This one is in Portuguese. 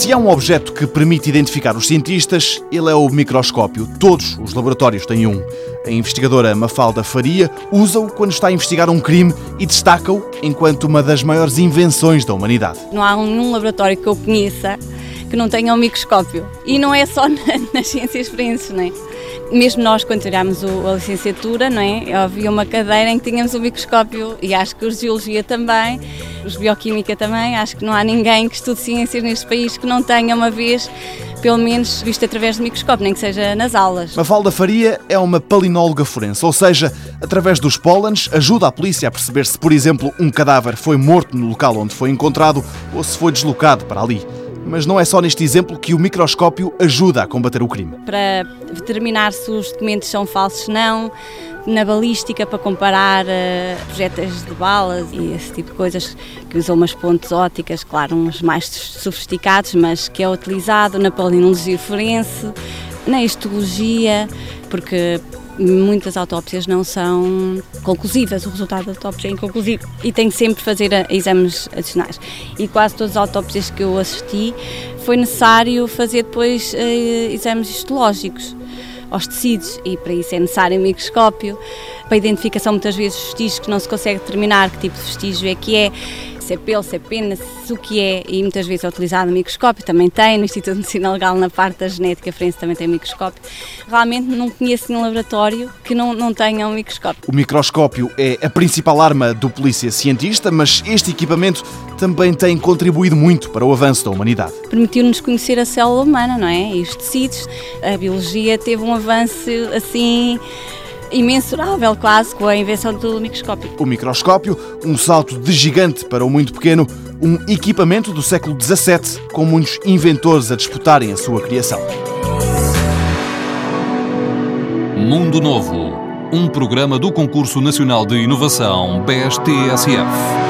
Se há um objeto que permite identificar os cientistas, ele é o microscópio. Todos os laboratórios têm um. A investigadora Mafalda Faria usa-o quando está a investigar um crime e destaca-o enquanto uma das maiores invenções da humanidade. Não há nenhum laboratório que eu conheça que não tenha um microscópio. E não é só nas ciências forenses, não é? Mesmo nós, quando tirámos a licenciatura, não é? havia uma cadeira em que tínhamos um microscópio e acho que os Geologia também, os Bioquímica também, acho que não há ninguém que estude ciências neste país que não tenha uma vez, pelo menos, visto através do microscópio, nem que seja nas aulas. Mafalda Faria é uma palinóloga forense, ou seja, através dos pólenes, ajuda a polícia a perceber se, por exemplo, um cadáver foi morto no local onde foi encontrado ou se foi deslocado para ali. Mas não é só neste exemplo que o microscópio ajuda a combater o crime. Para determinar se os documentos são falsos não, na balística para comparar uh, de balas e esse tipo de coisas, que usam umas pontes óticas, claro, uns mais sofisticados, mas que é utilizado na palinologia forense, na histologia, porque muitas autópsias não são conclusivas, o resultado da autópsia é inconclusivo e tem que sempre fazer exames adicionais. E quase todas as autópsias que eu assisti foi necessário fazer depois eh, exames histológicos aos tecidos e para isso é necessário um microscópio, para identificação muitas vezes de vestígios que não se consegue determinar que tipo de vestígio é que é, se é pelo, se é pena, se o que é, e muitas vezes é utilizado microscópio, também tem, no Instituto de Medicina Legal, na parte da genética forense também tem microscópio. Realmente não conheço nenhum laboratório que não, não tenha um microscópio. O microscópio é a principal arma do polícia cientista, mas este equipamento também tem contribuído muito para o avanço da humanidade. Permitiu-nos conhecer a célula humana, não é? E os tecidos. A biologia teve um avanço assim imensurável quase com a invenção do microscópio. O microscópio, um salto de gigante para o muito pequeno, um equipamento do século XVII com muitos inventores a disputarem a sua criação. Mundo Novo, um programa do Concurso Nacional de Inovação BSTSF.